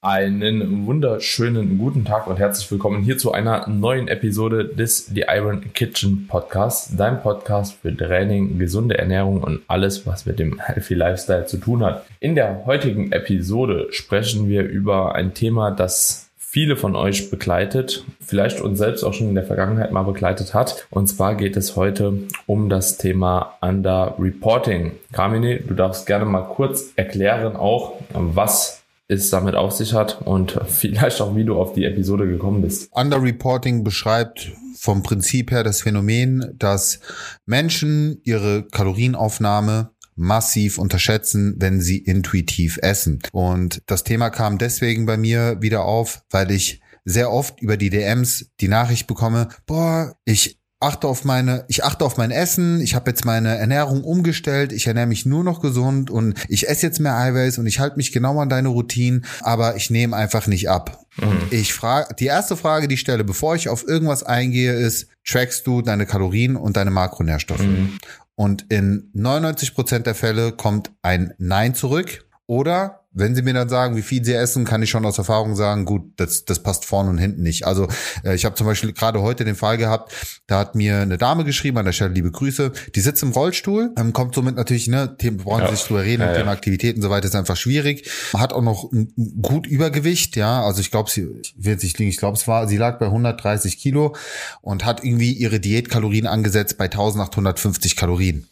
Einen wunderschönen guten Tag und herzlich willkommen hier zu einer neuen Episode des The Iron Kitchen Podcast, dein Podcast für Training, gesunde Ernährung und alles, was mit dem Healthy Lifestyle zu tun hat. In der heutigen Episode sprechen wir über ein Thema, das viele von euch begleitet, vielleicht uns selbst auch schon in der Vergangenheit mal begleitet hat. Und zwar geht es heute um das Thema Underreporting. Carmine, du darfst gerne mal kurz erklären auch, was es damit auf sich hat und vielleicht auch, wie du auf die Episode gekommen bist. Underreporting beschreibt vom Prinzip her das Phänomen, dass Menschen ihre Kalorienaufnahme massiv unterschätzen, wenn sie intuitiv essen. Und das Thema kam deswegen bei mir wieder auf, weil ich sehr oft über die DMs die Nachricht bekomme, boah, ich achte auf meine, ich achte auf mein Essen, ich habe jetzt meine Ernährung umgestellt, ich ernähre mich nur noch gesund und ich esse jetzt mehr Eiweiß und ich halte mich genau an deine Routinen, aber ich nehme einfach nicht ab. Mhm. Und ich frage, die erste Frage, die ich stelle, bevor ich auf irgendwas eingehe, ist, trackst du deine Kalorien und deine Makronährstoffe? Mhm. Und in 99 Prozent der Fälle kommt ein Nein zurück oder wenn sie mir dann sagen, wie viel sie essen, kann ich schon aus Erfahrung sagen, gut, das, das passt vorne und hinten nicht. Also äh, ich habe zum Beispiel gerade heute den Fall gehabt, da hat mir eine Dame geschrieben, an der Stelle liebe Grüße, die sitzt im Rollstuhl, ähm, kommt somit natürlich, ne, Themen, brauchen ja. sich drüber reden, ja, Thema ja. Aktivitäten und so weiter ist einfach schwierig. Hat auch noch ein gut Übergewicht, ja, also ich glaube, sie wird sich liegen, ich glaube, es war, sie lag bei 130 Kilo und hat irgendwie ihre Diätkalorien angesetzt bei 1850 Kalorien.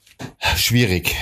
Schwierig.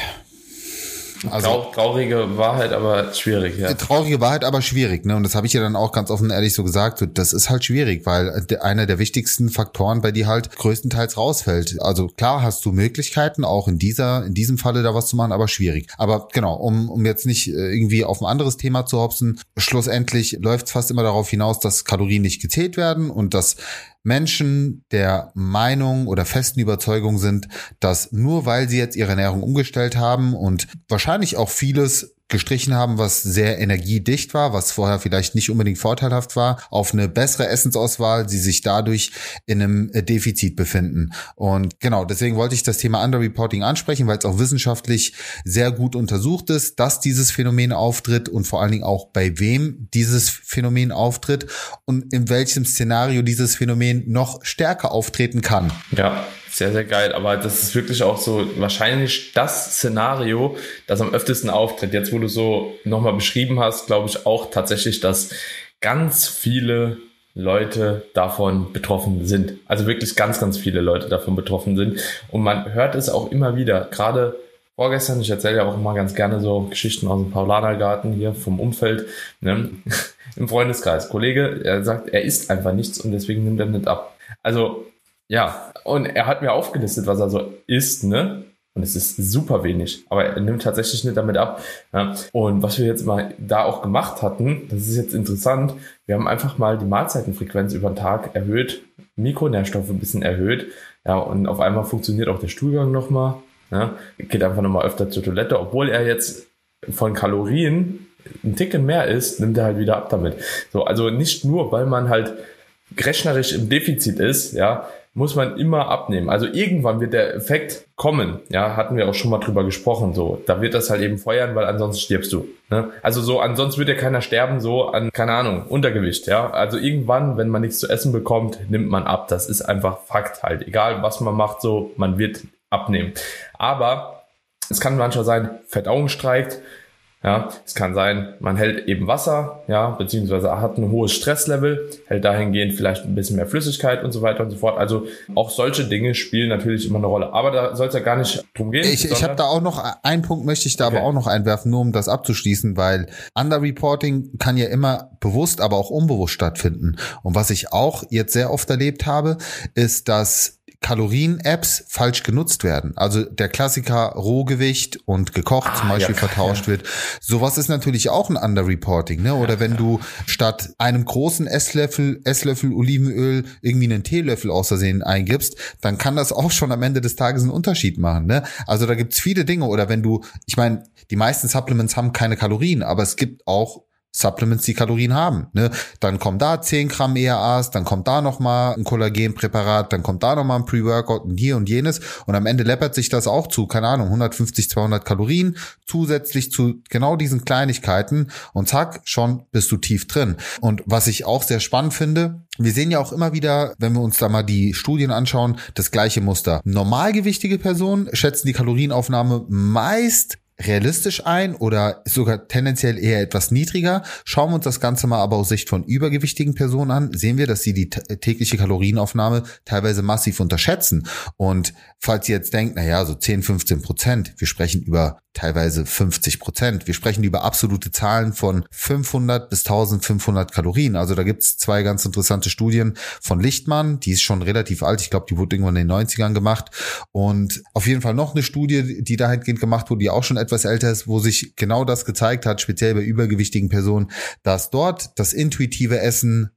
Also, traurige Wahrheit, aber schwierig, ja. Traurige Wahrheit, aber schwierig, ne? Und das habe ich ja dann auch ganz offen ehrlich so gesagt. So, das ist halt schwierig, weil einer der wichtigsten Faktoren bei dir halt größtenteils rausfällt. Also klar hast du Möglichkeiten, auch in dieser, in diesem Falle da was zu machen, aber schwierig. Aber genau, um, um jetzt nicht äh, irgendwie auf ein anderes Thema zu hopsen, schlussendlich läuft es fast immer darauf hinaus, dass Kalorien nicht gezählt werden und dass Menschen der Meinung oder festen Überzeugung sind, dass nur weil sie jetzt ihre Ernährung umgestellt haben und wahrscheinlich auch vieles gestrichen haben, was sehr energiedicht war, was vorher vielleicht nicht unbedingt vorteilhaft war, auf eine bessere Essensauswahl, sie sich dadurch in einem äh, Defizit befinden. Und genau, deswegen wollte ich das Thema Underreporting ansprechen, weil es auch wissenschaftlich sehr gut untersucht ist, dass dieses Phänomen auftritt und vor allen Dingen auch bei wem dieses Phänomen auftritt und in welchem Szenario dieses Phänomen noch stärker auftreten kann. Ja. Sehr, sehr geil. Aber das ist wirklich auch so wahrscheinlich das Szenario, das am öftesten auftritt. Jetzt, wo du so nochmal beschrieben hast, glaube ich auch tatsächlich, dass ganz viele Leute davon betroffen sind. Also wirklich ganz, ganz viele Leute davon betroffen sind. Und man hört es auch immer wieder. Gerade vorgestern, ich erzähle ja auch immer ganz gerne so Geschichten aus dem Paulanergarten hier vom Umfeld, ne? im Freundeskreis. Kollege, er sagt, er isst einfach nichts und deswegen nimmt er nicht ab. Also ja, und er hat mir aufgelistet, was er so isst, ne? Und es ist super wenig, aber er nimmt tatsächlich nicht damit ab. Ja. Und was wir jetzt mal da auch gemacht hatten, das ist jetzt interessant, wir haben einfach mal die Mahlzeitenfrequenz über den Tag erhöht, Mikronährstoffe ein bisschen erhöht, ja, und auf einmal funktioniert auch der Stuhlgang nochmal, ja, geht einfach nochmal öfter zur Toilette, obwohl er jetzt von Kalorien ein Ticken mehr isst, nimmt er halt wieder ab damit. So, also nicht nur, weil man halt rechnerisch im Defizit ist, ja, muss man immer abnehmen. Also irgendwann wird der Effekt kommen. Ja, hatten wir auch schon mal drüber gesprochen. So, da wird das halt eben feuern, weil ansonsten stirbst du. Ne? Also so, ansonsten wird ja keiner sterben, so an, keine Ahnung, Untergewicht. Ja, also irgendwann, wenn man nichts zu essen bekommt, nimmt man ab. Das ist einfach Fakt halt. Egal was man macht, so, man wird abnehmen. Aber es kann manchmal sein, Verdauung streikt, ja, es kann sein, man hält eben Wasser, ja, beziehungsweise hat ein hohes Stresslevel, hält dahingehend vielleicht ein bisschen mehr Flüssigkeit und so weiter und so fort. Also auch solche Dinge spielen natürlich immer eine Rolle. Aber da soll es ja gar nicht drum gehen. Ich, ich habe da auch noch einen Punkt, möchte ich da okay. aber auch noch einwerfen, nur um das abzuschließen, weil Underreporting kann ja immer bewusst, aber auch unbewusst stattfinden. Und was ich auch jetzt sehr oft erlebt habe, ist, dass Kalorien-Apps falsch genutzt werden. Also der Klassiker Rohgewicht und gekocht ah, zum Beispiel ja, vertauscht ja. wird. Sowas ist natürlich auch ein Underreporting, ne? Oder ja, wenn du statt einem großen Esslöffel, Esslöffel Olivenöl irgendwie einen Teelöffel außersehen eingibst, dann kann das auch schon am Ende des Tages einen Unterschied machen, ne? Also da gibt's viele Dinge. Oder wenn du, ich meine, die meisten Supplements haben keine Kalorien, aber es gibt auch Supplements, die Kalorien haben. Ne? Dann kommen da 10 Gramm ERAs, dann kommt da nochmal ein Kollagenpräparat, dann kommt da nochmal ein Pre-Workout und hier und jenes. Und am Ende läppert sich das auch zu, keine Ahnung, 150, 200 Kalorien zusätzlich zu genau diesen Kleinigkeiten. Und zack, schon bist du tief drin. Und was ich auch sehr spannend finde, wir sehen ja auch immer wieder, wenn wir uns da mal die Studien anschauen, das gleiche Muster. Normalgewichtige Personen schätzen die Kalorienaufnahme meist realistisch ein oder sogar tendenziell eher etwas niedriger. Schauen wir uns das Ganze mal aber aus Sicht von übergewichtigen Personen an, sehen wir, dass sie die tägliche Kalorienaufnahme teilweise massiv unterschätzen. Und falls ihr jetzt denkt, na ja, so 10, 15 Prozent, wir sprechen über teilweise 50 Prozent. Wir sprechen über absolute Zahlen von 500 bis 1500 Kalorien. Also da gibt's zwei ganz interessante Studien von Lichtmann, die ist schon relativ alt. Ich glaube, die wurde irgendwann in den 90ern gemacht. Und auf jeden Fall noch eine Studie, die dahingehend gemacht wurde, die auch schon etwas älter ist, wo sich genau das gezeigt hat, speziell bei übergewichtigen Personen, dass dort das intuitive Essen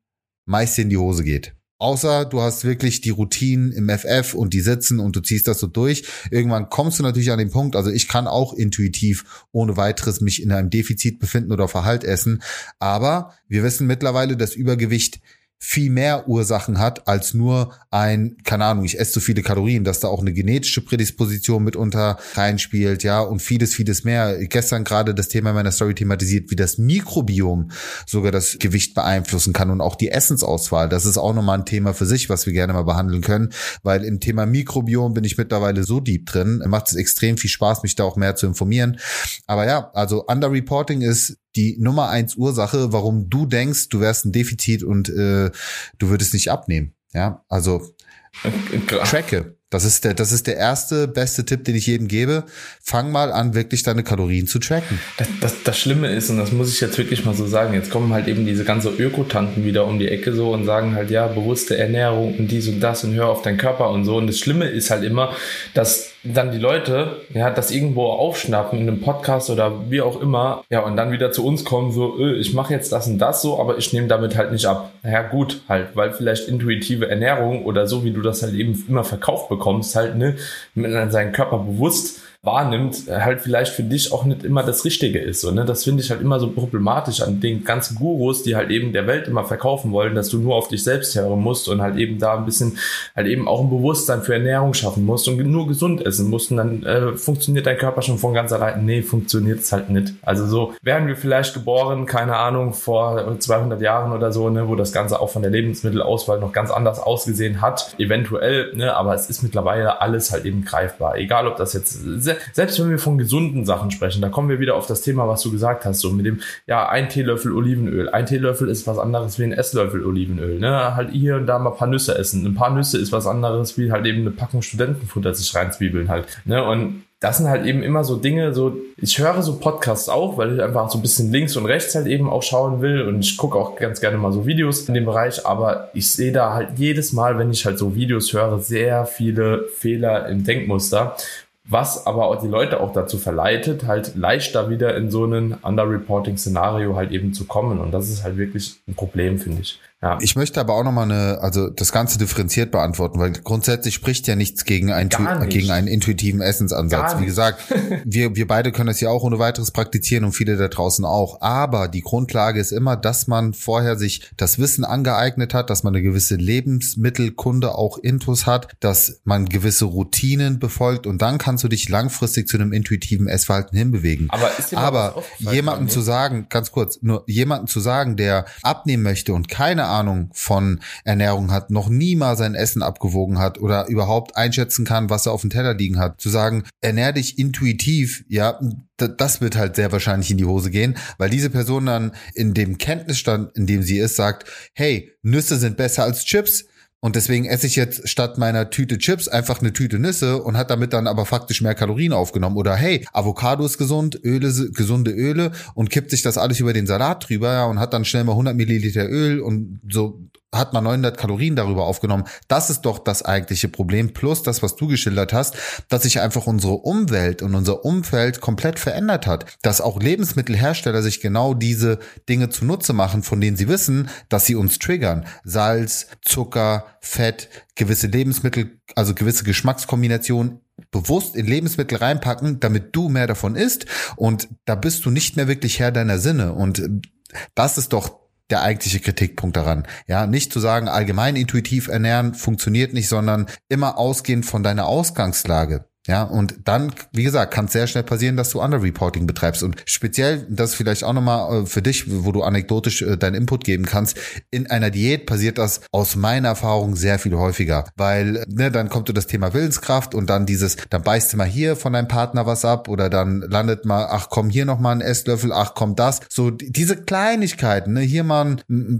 meist in die Hose geht. Außer du hast wirklich die Routinen im FF und die sitzen und du ziehst das so durch. Irgendwann kommst du natürlich an den Punkt, also ich kann auch intuitiv ohne weiteres mich in einem Defizit befinden oder Verhalt essen. Aber wir wissen mittlerweile, dass Übergewicht viel mehr Ursachen hat als nur ein, keine Ahnung, ich esse zu viele Kalorien, dass da auch eine genetische Prädisposition mitunter reinspielt, ja, und vieles, vieles mehr. Gestern gerade das Thema meiner Story thematisiert, wie das Mikrobiom sogar das Gewicht beeinflussen kann und auch die Essensauswahl. Das ist auch nochmal ein Thema für sich, was wir gerne mal behandeln können, weil im Thema Mikrobiom bin ich mittlerweile so deep drin, macht es extrem viel Spaß, mich da auch mehr zu informieren. Aber ja, also Underreporting ist die Nummer eins Ursache, warum du denkst, du wärst ein Defizit und äh, du würdest nicht abnehmen. Ja, also tracke. Das ist der, das ist der erste beste Tipp, den ich jedem gebe. Fang mal an, wirklich deine Kalorien zu tracken. Das, das, das Schlimme ist, und das muss ich jetzt wirklich mal so sagen, jetzt kommen halt eben diese ganze Ökotanten wieder um die Ecke so und sagen halt, ja, bewusste Ernährung und dies und das und hör auf deinen Körper und so. Und das Schlimme ist halt immer, dass dann die Leute, ja, das irgendwo aufschnappen in einem Podcast oder wie auch immer, ja, und dann wieder zu uns kommen, so, öh, ich mache jetzt das und das so, aber ich nehme damit halt nicht ab. Naja, gut, halt, weil vielleicht intuitive Ernährung oder so, wie du das halt eben immer verkauft bekommst, halt, ne, mit seinen Körper bewusst wahrnimmt, äh, halt vielleicht für dich auch nicht immer das Richtige ist. So, ne? Das finde ich halt immer so problematisch an den ganzen Gurus, die halt eben der Welt immer verkaufen wollen, dass du nur auf dich selbst hören musst und halt eben da ein bisschen halt eben auch ein Bewusstsein für Ernährung schaffen musst und nur gesund essen musst und dann äh, funktioniert dein Körper schon von ganz allein. Nee, funktioniert es halt nicht. Also so wären wir vielleicht geboren, keine Ahnung, vor 200 Jahren oder so, ne, wo das Ganze auch von der Lebensmittelauswahl noch ganz anders ausgesehen hat, eventuell, ne, aber es ist mittlerweile alles halt eben greifbar. Egal, ob das jetzt selbst wenn wir von gesunden Sachen sprechen, da kommen wir wieder auf das Thema, was du gesagt hast, so mit dem, ja, ein Teelöffel Olivenöl. Ein Teelöffel ist was anderes wie ein Esslöffel Olivenöl, ne? Halt hier und da mal ein paar Nüsse essen. Ein paar Nüsse ist was anderes wie halt eben eine Packung Studentenfutter sich reinzwiebeln halt, ne? Und das sind halt eben immer so Dinge, so, ich höre so Podcasts auch, weil ich einfach so ein bisschen links und rechts halt eben auch schauen will und ich gucke auch ganz gerne mal so Videos in dem Bereich, aber ich sehe da halt jedes Mal, wenn ich halt so Videos höre, sehr viele Fehler im Denkmuster was aber auch die Leute auch dazu verleitet, halt leichter wieder in so einen Underreporting-Szenario halt eben zu kommen. Und das ist halt wirklich ein Problem, finde ich. Ja. Ich möchte aber auch nochmal eine, also das Ganze differenziert beantworten, weil grundsätzlich spricht ja nichts gegen, ein, nicht. gegen einen intuitiven Essensansatz. Wie gesagt, wir, wir beide können das ja auch ohne weiteres praktizieren und viele da draußen auch. Aber die Grundlage ist immer, dass man vorher sich das Wissen angeeignet hat, dass man eine gewisse Lebensmittelkunde auch intus hat, dass man gewisse Routinen befolgt und dann kannst du dich langfristig zu einem intuitiven Essverhalten hinbewegen. Aber, aber jemanden zu sagen, ganz kurz, nur jemanden zu sagen, der abnehmen möchte und keine Ahnung von Ernährung hat, noch nie mal sein Essen abgewogen hat oder überhaupt einschätzen kann, was er auf dem Teller liegen hat, zu sagen, ernähr dich intuitiv, ja, das wird halt sehr wahrscheinlich in die Hose gehen, weil diese Person dann in dem Kenntnisstand, in dem sie ist, sagt, hey, Nüsse sind besser als Chips. Und deswegen esse ich jetzt statt meiner Tüte Chips einfach eine Tüte Nüsse und hat damit dann aber faktisch mehr Kalorien aufgenommen. Oder hey, Avocado ist gesund, Öle, gesunde Öle und kippt sich das alles über den Salat drüber ja, und hat dann schnell mal 100 Milliliter Öl und so hat man 900 Kalorien darüber aufgenommen. Das ist doch das eigentliche Problem. Plus das, was du geschildert hast, dass sich einfach unsere Umwelt und unser Umfeld komplett verändert hat. Dass auch Lebensmittelhersteller sich genau diese Dinge zunutze machen, von denen sie wissen, dass sie uns triggern. Salz, Zucker, Fett, gewisse Lebensmittel, also gewisse Geschmackskombinationen bewusst in Lebensmittel reinpacken, damit du mehr davon isst. Und da bist du nicht mehr wirklich Herr deiner Sinne. Und das ist doch der eigentliche Kritikpunkt daran. Ja, nicht zu sagen, allgemein intuitiv ernähren funktioniert nicht, sondern immer ausgehend von deiner Ausgangslage. Ja, und dann, wie gesagt, kann es sehr schnell passieren, dass du Underreporting betreibst. Und speziell, das vielleicht auch nochmal äh, für dich, wo du anekdotisch äh, deinen Input geben kannst, in einer Diät passiert das aus meiner Erfahrung sehr viel häufiger. Weil, ne, dann kommt du das Thema Willenskraft und dann dieses, dann beißt du mal hier von deinem Partner was ab oder dann landet mal, ach komm, hier nochmal ein Esslöffel, ach komm, das. So diese Kleinigkeiten, ne, hier mal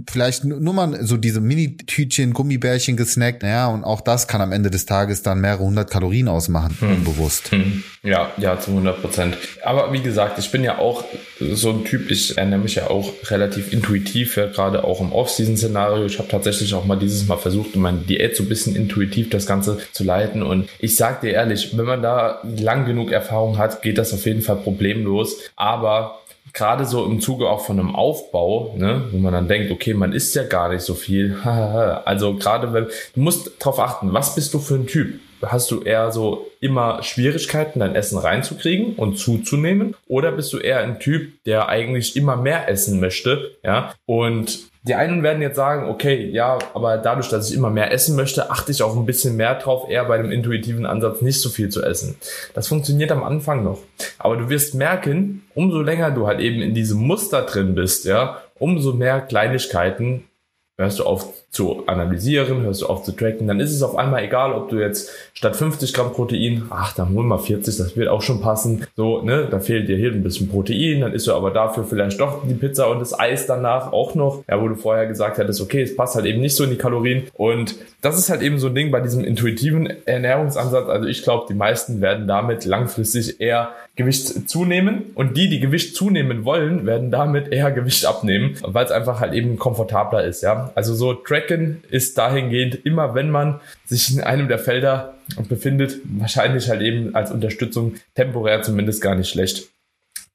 vielleicht nur mal so diese Mini-Tütchen, Gummibärchen gesnackt, ja, und auch das kann am Ende des Tages dann mehrere hundert Kalorien ausmachen. Hm unbewusst. Hm. Ja, ja, zu 100 Prozent. Aber wie gesagt, ich bin ja auch so ein Typ, ich ernähre mich ja auch relativ intuitiv, ja, gerade auch im Off-Season-Szenario. Ich habe tatsächlich auch mal dieses Mal versucht, meine Diät so ein bisschen intuitiv das Ganze zu leiten. Und ich sag dir ehrlich, wenn man da lang genug Erfahrung hat, geht das auf jeden Fall problemlos. Aber gerade so im Zuge auch von einem Aufbau, ne, wo man dann denkt, okay, man isst ja gar nicht so viel. also gerade wenn, du musst darauf achten, was bist du für ein Typ? hast du eher so immer Schwierigkeiten, dein Essen reinzukriegen und zuzunehmen? Oder bist du eher ein Typ, der eigentlich immer mehr essen möchte, ja? Und die einen werden jetzt sagen, okay, ja, aber dadurch, dass ich immer mehr essen möchte, achte ich auch ein bisschen mehr drauf, eher bei dem intuitiven Ansatz nicht so viel zu essen. Das funktioniert am Anfang noch. Aber du wirst merken, umso länger du halt eben in diesem Muster drin bist, ja, umso mehr Kleinigkeiten hörst du auf zu analysieren, hörst du auf zu tracken, dann ist es auf einmal egal, ob du jetzt statt 50 Gramm Protein, ach, dann hol mal 40, das wird auch schon passen. So, ne, da fehlt dir hier ein bisschen Protein, dann isst du aber dafür vielleicht doch die Pizza und das Eis danach auch noch, ja, wo du vorher gesagt hättest, okay, es passt halt eben nicht so in die Kalorien. Und das ist halt eben so ein Ding bei diesem intuitiven Ernährungsansatz. Also ich glaube, die meisten werden damit langfristig eher Gewicht zunehmen und die, die Gewicht zunehmen wollen, werden damit eher Gewicht abnehmen, weil es einfach halt eben komfortabler ist, ja. Also so Tracken ist dahingehend immer, wenn man sich in einem der Felder befindet, wahrscheinlich halt eben als Unterstützung temporär zumindest gar nicht schlecht.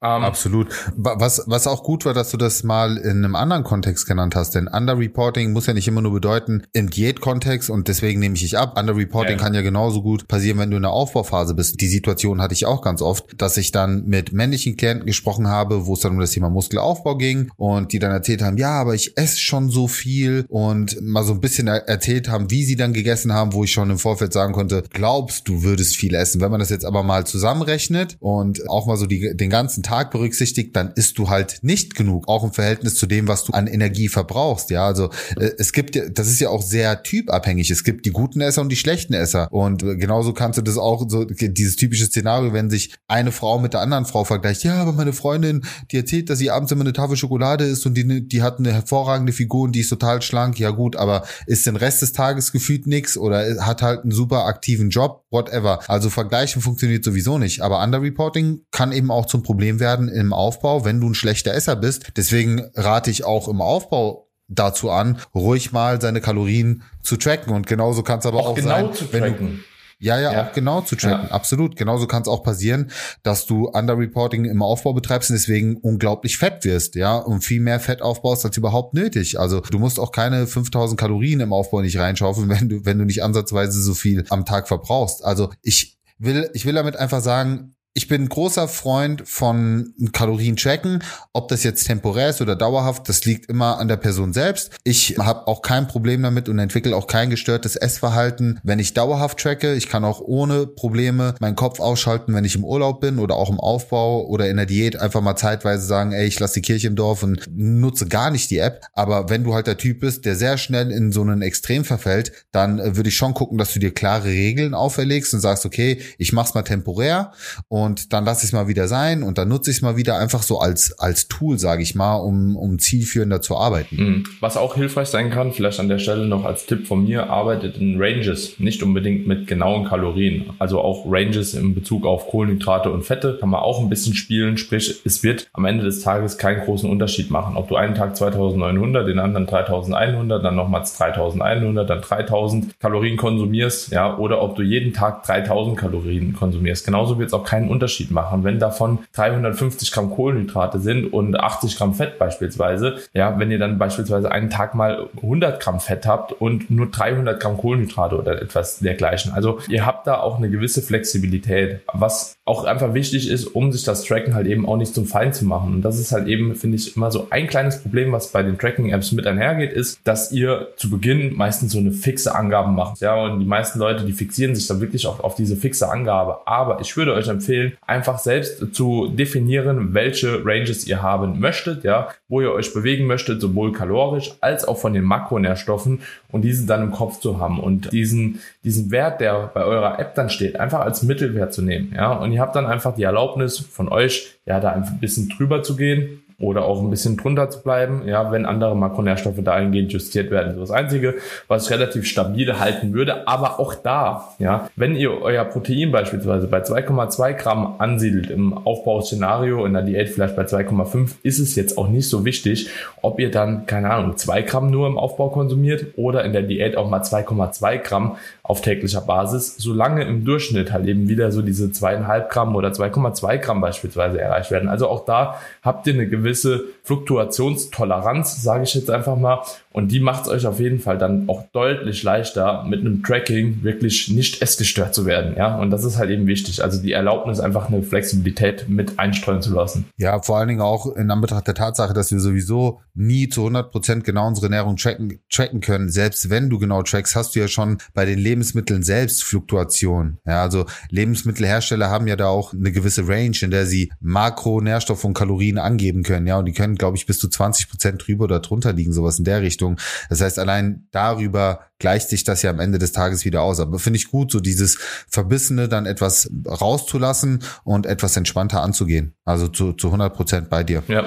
Um, Absolut. Was, was auch gut war, dass du das mal in einem anderen Kontext genannt hast, denn Underreporting muss ja nicht immer nur bedeuten im Diätkontext und deswegen nehme ich dich ab. Underreporting ja. kann ja genauso gut passieren, wenn du in der Aufbauphase bist. Die Situation hatte ich auch ganz oft, dass ich dann mit männlichen Klienten gesprochen habe, wo es dann um das Thema Muskelaufbau ging und die dann erzählt haben, ja, aber ich esse schon so viel und mal so ein bisschen erzählt haben, wie sie dann gegessen haben, wo ich schon im Vorfeld sagen konnte, glaubst du würdest viel essen. Wenn man das jetzt aber mal zusammenrechnet und auch mal so die, den ganzen Tag Tag berücksichtigt, dann isst du halt nicht genug, auch im Verhältnis zu dem, was du an Energie verbrauchst. Ja, also äh, es gibt das ist ja auch sehr typabhängig. Es gibt die guten Esser und die schlechten Esser. Und äh, genauso kannst du das auch so, dieses typische Szenario, wenn sich eine Frau mit der anderen Frau vergleicht, ja, aber meine Freundin, die erzählt, dass sie abends immer eine Tafel Schokolade isst und die, die hat eine hervorragende Figur und die ist total schlank. Ja gut, aber ist den Rest des Tages gefühlt nix oder hat halt einen super aktiven Job, whatever. Also vergleichen funktioniert sowieso nicht. Aber Underreporting kann eben auch zum Problem werden werden im Aufbau, wenn du ein schlechter Esser bist. Deswegen rate ich auch im Aufbau dazu an, ruhig mal seine Kalorien zu tracken. Und genauso kann es aber auch, auch genau sein, wenn du ja, ja, ja, auch genau zu tracken. Ja. Absolut. Genauso kann es auch passieren, dass du Underreporting im Aufbau betreibst und deswegen unglaublich fett wirst, ja, und viel mehr Fett aufbaust als überhaupt nötig. Also du musst auch keine 5000 Kalorien im Aufbau nicht reinschaufeln, wenn du, wenn du nicht ansatzweise so viel am Tag verbrauchst. Also ich will, ich will damit einfach sagen, ich bin großer Freund von Kalorien tracken, ob das jetzt temporär ist oder dauerhaft, das liegt immer an der Person selbst. Ich habe auch kein Problem damit und entwickle auch kein gestörtes Essverhalten, wenn ich dauerhaft tracke. Ich kann auch ohne Probleme meinen Kopf ausschalten, wenn ich im Urlaub bin oder auch im Aufbau oder in der Diät einfach mal zeitweise sagen, ey, ich lasse die Kirche im Dorf und nutze gar nicht die App. Aber wenn du halt der Typ bist, der sehr schnell in so einen Extrem verfällt, dann äh, würde ich schon gucken, dass du dir klare Regeln auferlegst und sagst, okay, ich mach's mal temporär und und dann lasse ich es mal wieder sein und dann nutze ich es mal wieder einfach so als, als Tool, sage ich mal, um, um zielführender zu arbeiten. Mhm. Was auch hilfreich sein kann, vielleicht an der Stelle noch als Tipp von mir, arbeitet in Ranges, nicht unbedingt mit genauen Kalorien. Also auch Ranges in Bezug auf Kohlenhydrate und Fette kann man auch ein bisschen spielen, sprich es wird am Ende des Tages keinen großen Unterschied machen, ob du einen Tag 2900, den anderen 3100, dann nochmals 3100, dann 3000 Kalorien konsumierst, ja, oder ob du jeden Tag 3000 Kalorien konsumierst. Genauso wird es auch keinen Unterschied machen. Wenn davon 350 Gramm Kohlenhydrate sind und 80 Gramm Fett beispielsweise, ja, wenn ihr dann beispielsweise einen Tag mal 100 Gramm Fett habt und nur 300 Gramm Kohlenhydrate oder etwas dergleichen. Also ihr habt da auch eine gewisse Flexibilität. Was auch einfach wichtig ist, um sich das Tracken halt eben auch nicht zum Feind zu machen. Und das ist halt eben, finde ich, immer so ein kleines Problem, was bei den Tracking-Apps mit einhergeht, ist, dass ihr zu Beginn meistens so eine fixe Angabe macht. Ja, und die meisten Leute, die fixieren sich dann wirklich auch auf diese fixe Angabe. Aber ich würde euch empfehlen, einfach selbst zu definieren, welche Ranges ihr haben möchtet, ja, wo ihr euch bewegen möchtet, sowohl kalorisch als auch von den Makronährstoffen und diese dann im Kopf zu haben und diesen, diesen Wert, der bei eurer App dann steht, einfach als Mittelwert zu nehmen, ja, und ihr habt dann einfach die Erlaubnis von euch, ja, da ein bisschen drüber zu gehen oder auch ein bisschen drunter zu bleiben, ja, wenn andere Makronährstoffe dahingehend justiert werden. Das, das Einzige, was relativ stabil halten würde, aber auch da, ja, wenn ihr euer Protein beispielsweise bei 2,2 Gramm ansiedelt im Aufbauszenario, in der Diät vielleicht bei 2,5, ist es jetzt auch nicht so wichtig, ob ihr dann, keine Ahnung, 2 Gramm nur im Aufbau konsumiert oder in der Diät auch mal 2,2 Gramm auf täglicher Basis, solange im Durchschnitt halt eben wieder so diese 2,5 Gramm oder 2,2 Gramm beispielsweise erreicht werden. Also auch da habt ihr eine gewisse Fluktuationstoleranz, sage ich jetzt einfach mal. Und die macht es euch auf jeden Fall dann auch deutlich leichter, mit einem Tracking wirklich nicht essgestört zu werden. Ja, und das ist halt eben wichtig. Also die Erlaubnis, einfach eine Flexibilität mit einstreuen zu lassen. Ja, vor allen Dingen auch in Anbetracht der Tatsache, dass wir sowieso nie zu 100 Prozent genau unsere Ernährung tracken, tracken können. Selbst wenn du genau trackst, hast du ja schon bei den Lebensmitteln selbst Fluktuation. Ja, also Lebensmittelhersteller haben ja da auch eine gewisse Range, in der sie Makro, Nährstoff und Kalorien angeben können. Ja, und die können, glaube ich, bis zu 20 Prozent drüber oder drunter liegen, sowas in der Richtung. Richtung. Das heißt, allein darüber gleicht sich das ja am Ende des Tages wieder aus. Aber finde ich gut, so dieses Verbissene dann etwas rauszulassen und etwas entspannter anzugehen. Also zu, zu 100 Prozent bei dir. Ja.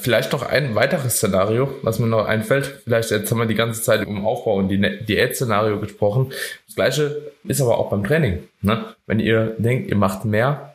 Vielleicht noch ein weiteres Szenario, was mir noch einfällt. Vielleicht jetzt haben wir die ganze Zeit um Aufbau und die Diät-Szenario gesprochen. Das gleiche ist aber auch beim Training. Ne? Wenn ihr denkt, ihr macht mehr,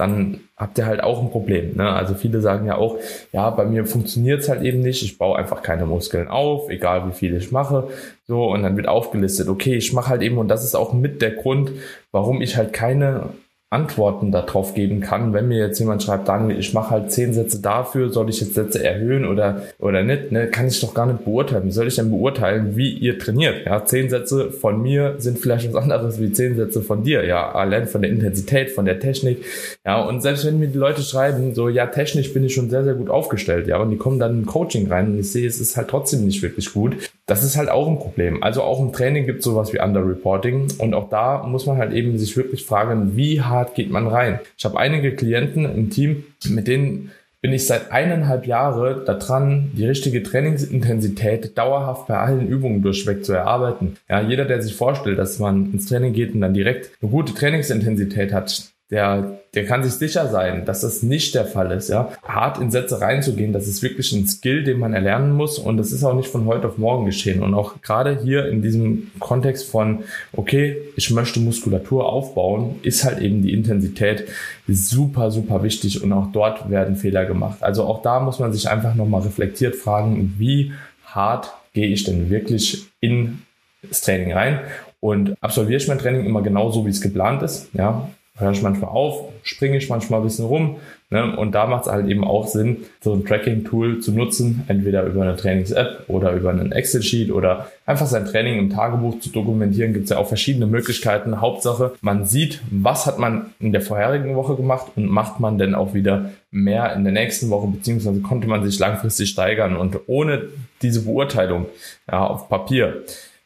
dann habt ihr halt auch ein Problem. Ne? Also viele sagen ja auch, ja, bei mir funktioniert es halt eben nicht, ich baue einfach keine Muskeln auf, egal wie viel ich mache. So, und dann wird aufgelistet, okay, ich mache halt eben, und das ist auch mit der Grund, warum ich halt keine Antworten darauf geben kann, wenn mir jetzt jemand schreibt, Daniel, ich mache halt zehn Sätze dafür, soll ich jetzt Sätze erhöhen oder oder nicht, ne, kann ich doch gar nicht beurteilen. Wie soll ich denn beurteilen, wie ihr trainiert? Ja, zehn Sätze von mir sind vielleicht was anderes wie zehn Sätze von dir. Ja, allein von der Intensität, von der Technik. Ja, und selbst wenn mir die Leute schreiben, so ja, technisch bin ich schon sehr sehr gut aufgestellt, ja, und die kommen dann im Coaching rein und ich sehe, es ist halt trotzdem nicht wirklich gut. Das ist halt auch ein Problem. Also auch im Training gibt es sowas wie Underreporting und auch da muss man halt eben sich wirklich fragen, wie hart geht man rein. Ich habe einige Klienten im Team, mit denen bin ich seit eineinhalb Jahre daran, die richtige Trainingsintensität dauerhaft bei allen Übungen durchweg zu erarbeiten. Ja, jeder, der sich vorstellt, dass man ins Training geht und dann direkt eine gute Trainingsintensität hat, der, der kann sich sicher sein, dass das nicht der Fall ist. Ja, hart in Sätze reinzugehen, das ist wirklich ein Skill, den man erlernen muss und das ist auch nicht von heute auf morgen geschehen. Und auch gerade hier in diesem Kontext von, okay, ich möchte Muskulatur aufbauen, ist halt eben die Intensität super, super wichtig und auch dort werden Fehler gemacht. Also auch da muss man sich einfach nochmal reflektiert fragen, wie hart gehe ich denn wirklich in das Training rein und absolviere ich mein Training immer genauso, wie es geplant ist. Ja, höre ich manchmal auf, springe ich manchmal ein bisschen rum. Ne? Und da macht es halt eben auch Sinn, so ein Tracking-Tool zu nutzen, entweder über eine Trainings-App oder über einen Excel-Sheet oder einfach sein Training im Tagebuch zu dokumentieren. Gibt es ja auch verschiedene Möglichkeiten. Hauptsache, man sieht, was hat man in der vorherigen Woche gemacht und macht man denn auch wieder mehr in der nächsten Woche, beziehungsweise konnte man sich langfristig steigern. Und ohne diese Beurteilung ja, auf Papier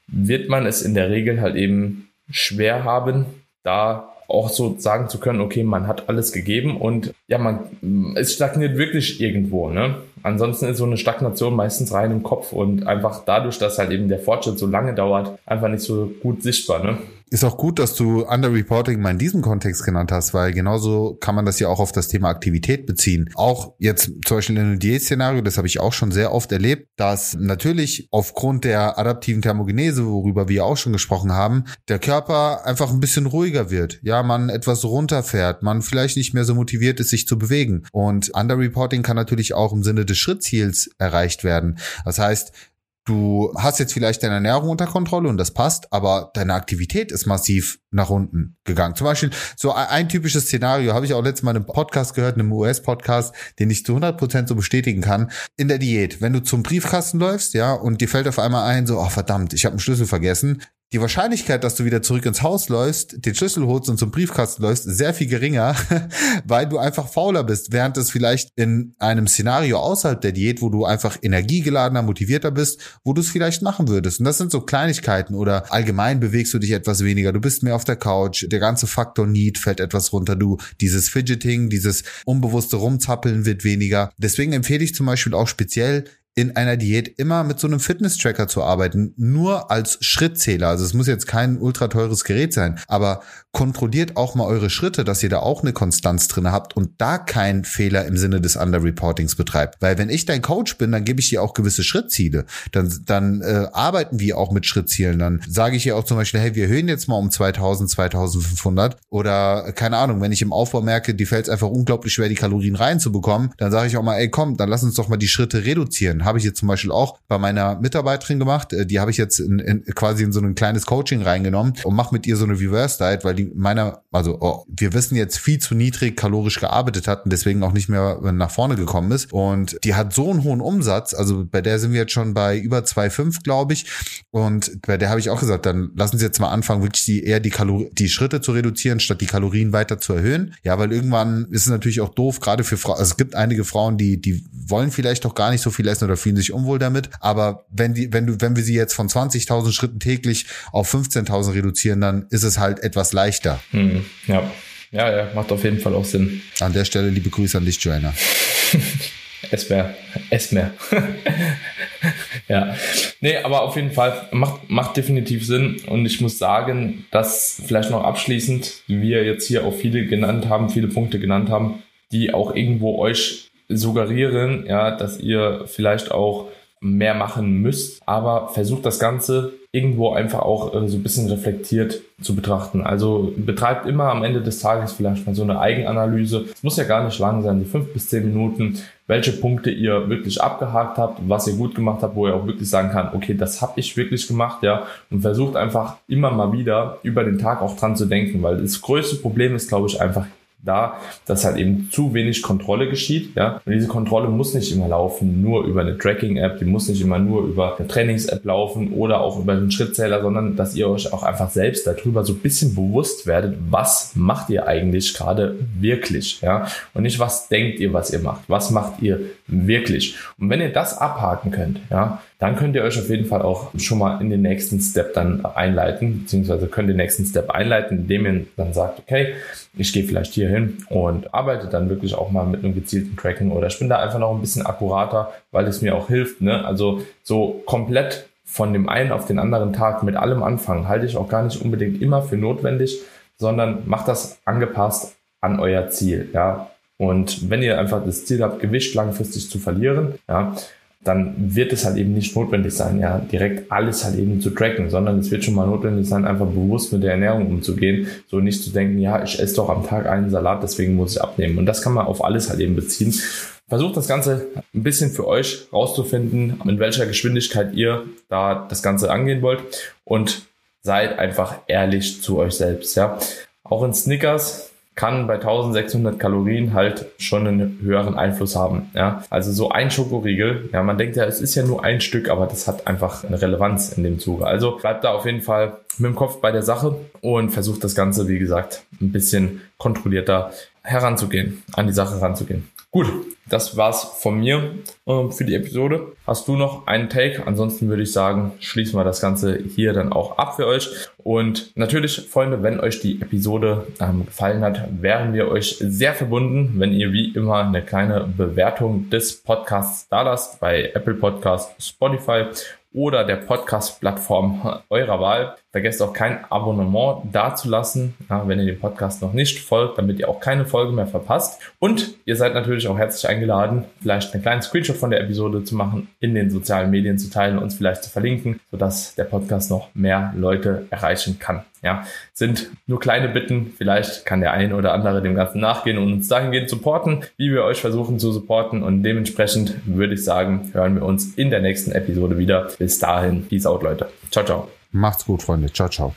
wird man es in der Regel halt eben schwer haben, da auch so sagen zu können, okay, man hat alles gegeben und ja, man, es stagniert wirklich irgendwo, ne? Ansonsten ist so eine Stagnation meistens rein im Kopf und einfach dadurch, dass halt eben der Fortschritt so lange dauert, einfach nicht so gut sichtbar, ne? Ist auch gut, dass du Underreporting mal in diesem Kontext genannt hast, weil genauso kann man das ja auch auf das Thema Aktivität beziehen. Auch jetzt zum Beispiel in einem Diät-Szenario, das habe ich auch schon sehr oft erlebt, dass natürlich aufgrund der adaptiven Thermogenese, worüber wir auch schon gesprochen haben, der Körper einfach ein bisschen ruhiger wird. Ja, man etwas runterfährt, man vielleicht nicht mehr so motiviert ist, sich zu bewegen. Und Underreporting kann natürlich auch im Sinne des Schrittziels erreicht werden. Das heißt, du hast jetzt vielleicht deine Ernährung unter Kontrolle und das passt, aber deine Aktivität ist massiv nach unten gegangen. Zum Beispiel so ein, typisches Szenario habe ich auch letztes Mal in einem Podcast gehört, in einem US-Podcast, den ich zu 100 Prozent so bestätigen kann. In der Diät, wenn du zum Briefkasten läufst, ja, und dir fällt auf einmal ein, so, oh verdammt, ich habe einen Schlüssel vergessen, die Wahrscheinlichkeit, dass du wieder zurück ins Haus läufst, den Schlüssel holst und zum Briefkasten läufst, sehr viel geringer, weil du einfach fauler bist. Während es vielleicht in einem Szenario außerhalb der Diät, wo du einfach energiegeladener, motivierter bist, wo du es vielleicht machen würdest. Und das sind so Kleinigkeiten oder allgemein bewegst du dich etwas weniger. Du bist mehr auf der Couch. Der ganze Faktor Need fällt etwas runter. Du, dieses Fidgeting, dieses unbewusste Rumzappeln wird weniger. Deswegen empfehle ich zum Beispiel auch speziell in einer Diät immer mit so einem Fitness-Tracker zu arbeiten, nur als Schrittzähler. Also es muss jetzt kein ultra teures Gerät sein, aber kontrolliert auch mal eure Schritte, dass ihr da auch eine Konstanz drin habt und da keinen Fehler im Sinne des Underreportings betreibt. Weil wenn ich dein Coach bin, dann gebe ich dir auch gewisse Schrittziele. Dann, dann äh, arbeiten wir auch mit Schrittzielen. Dann sage ich dir auch zum Beispiel, hey, wir erhöhen jetzt mal um 2000, 2500 oder keine Ahnung, wenn ich im Aufbau merke, die fällt es einfach unglaublich schwer, die Kalorien reinzubekommen, dann sage ich auch mal, ey, komm, dann lass uns doch mal die Schritte reduzieren habe ich jetzt zum Beispiel auch bei meiner Mitarbeiterin gemacht. Äh, die habe ich jetzt in, in, quasi in so ein kleines Coaching reingenommen und mache mit ihr so eine Reverse Diet, weil die meiner, also oh, wir wissen jetzt viel zu niedrig kalorisch gearbeitet hat und deswegen auch nicht mehr nach vorne gekommen ist. Und die hat so einen hohen Umsatz, also bei der sind wir jetzt schon bei über 2,5, glaube ich. Und bei der habe ich auch gesagt, dann lassen Sie jetzt mal anfangen, wirklich die, eher die Kalorien, die Schritte zu reduzieren, statt die Kalorien weiter zu erhöhen. Ja, weil irgendwann ist es natürlich auch doof, gerade für Frauen. Also es gibt einige Frauen, die, die wollen vielleicht doch gar nicht so viel essen oder oder fühlen sich unwohl damit. Aber wenn die, wenn du, wenn wir sie jetzt von 20.000 Schritten täglich auf 15.000 reduzieren, dann ist es halt etwas leichter. Hm, ja. Ja, ja, macht auf jeden Fall auch Sinn. An der Stelle liebe Grüße an dich, Joanna. Esmer, Esmer. ja. Nee, aber auf jeden Fall macht, macht definitiv Sinn. Und ich muss sagen, dass vielleicht noch abschließend, wie wir jetzt hier auch viele genannt haben, viele Punkte genannt haben, die auch irgendwo euch suggerieren, ja, dass ihr vielleicht auch mehr machen müsst, aber versucht das Ganze irgendwo einfach auch äh, so ein bisschen reflektiert zu betrachten. Also betreibt immer am Ende des Tages vielleicht mal so eine Eigenanalyse. Es muss ja gar nicht lang sein, die fünf bis zehn Minuten, welche Punkte ihr wirklich abgehakt habt, was ihr gut gemacht habt, wo ihr auch wirklich sagen kann, okay, das habe ich wirklich gemacht, ja, und versucht einfach immer mal wieder über den Tag auch dran zu denken, weil das größte Problem ist, glaube ich, einfach da, dass halt eben zu wenig Kontrolle geschieht. Ja? Und diese Kontrolle muss nicht immer laufen, nur über eine Tracking-App, die muss nicht immer nur über eine Trainings-App laufen oder auch über einen Schrittzähler, sondern dass ihr euch auch einfach selbst darüber so ein bisschen bewusst werdet, was macht ihr eigentlich gerade wirklich. Ja? Und nicht, was denkt ihr, was ihr macht, was macht ihr wirklich. Und wenn ihr das abhaken könnt, ja, dann könnt ihr euch auf jeden Fall auch schon mal in den nächsten Step dann einleiten, beziehungsweise könnt den nächsten Step einleiten, indem ihr dann sagt, okay, ich gehe vielleicht hier hin und arbeite dann wirklich auch mal mit einem gezielten Tracking oder ich bin da einfach noch ein bisschen akkurater, weil es mir auch hilft. Ne? Also so komplett von dem einen auf den anderen Tag mit allem anfangen, halte ich auch gar nicht unbedingt immer für notwendig, sondern macht das angepasst an euer Ziel. Ja, und wenn ihr einfach das Ziel habt, Gewicht langfristig zu verlieren, ja, dann wird es halt eben nicht notwendig sein, ja, direkt alles halt eben zu tracken, sondern es wird schon mal notwendig sein, einfach bewusst mit der Ernährung umzugehen, so nicht zu denken, ja, ich esse doch am Tag einen Salat, deswegen muss ich abnehmen. Und das kann man auf alles halt eben beziehen. Versucht das Ganze ein bisschen für euch rauszufinden, in welcher Geschwindigkeit ihr da das Ganze angehen wollt und seid einfach ehrlich zu euch selbst, ja. Auch in Snickers kann bei 1600 Kalorien halt schon einen höheren Einfluss haben. Ja, also so ein Schokoriegel. Ja, man denkt ja, es ist ja nur ein Stück, aber das hat einfach eine Relevanz in dem Zuge. Also bleibt da auf jeden Fall mit dem Kopf bei der Sache und versucht das Ganze, wie gesagt, ein bisschen kontrollierter heranzugehen, an die Sache ranzugehen. Gut, das war's von mir äh, für die Episode. Hast du noch einen Take? Ansonsten würde ich sagen, schließen wir das Ganze hier dann auch ab für euch. Und natürlich, Freunde, wenn euch die Episode ähm, gefallen hat, wären wir euch sehr verbunden, wenn ihr wie immer eine kleine Bewertung des Podcasts da lasst bei Apple Podcast, Spotify oder der Podcast-Plattform eurer Wahl. Vergesst auch kein Abonnement dazulassen, ja, wenn ihr dem Podcast noch nicht folgt, damit ihr auch keine Folge mehr verpasst. Und ihr seid natürlich auch herzlich eingeladen, vielleicht einen kleinen Screenshot von der Episode zu machen, in den sozialen Medien zu teilen, uns vielleicht zu verlinken, sodass der Podcast noch mehr Leute erreichen kann. Ja, sind nur kleine Bitten. Vielleicht kann der ein oder andere dem Ganzen nachgehen und uns dahingehend supporten, wie wir euch versuchen zu supporten. Und dementsprechend würde ich sagen, hören wir uns in der nächsten Episode wieder. Bis dahin, peace out, Leute. Ciao, ciao. Macht's gut, Freunde. Ciao, ciao.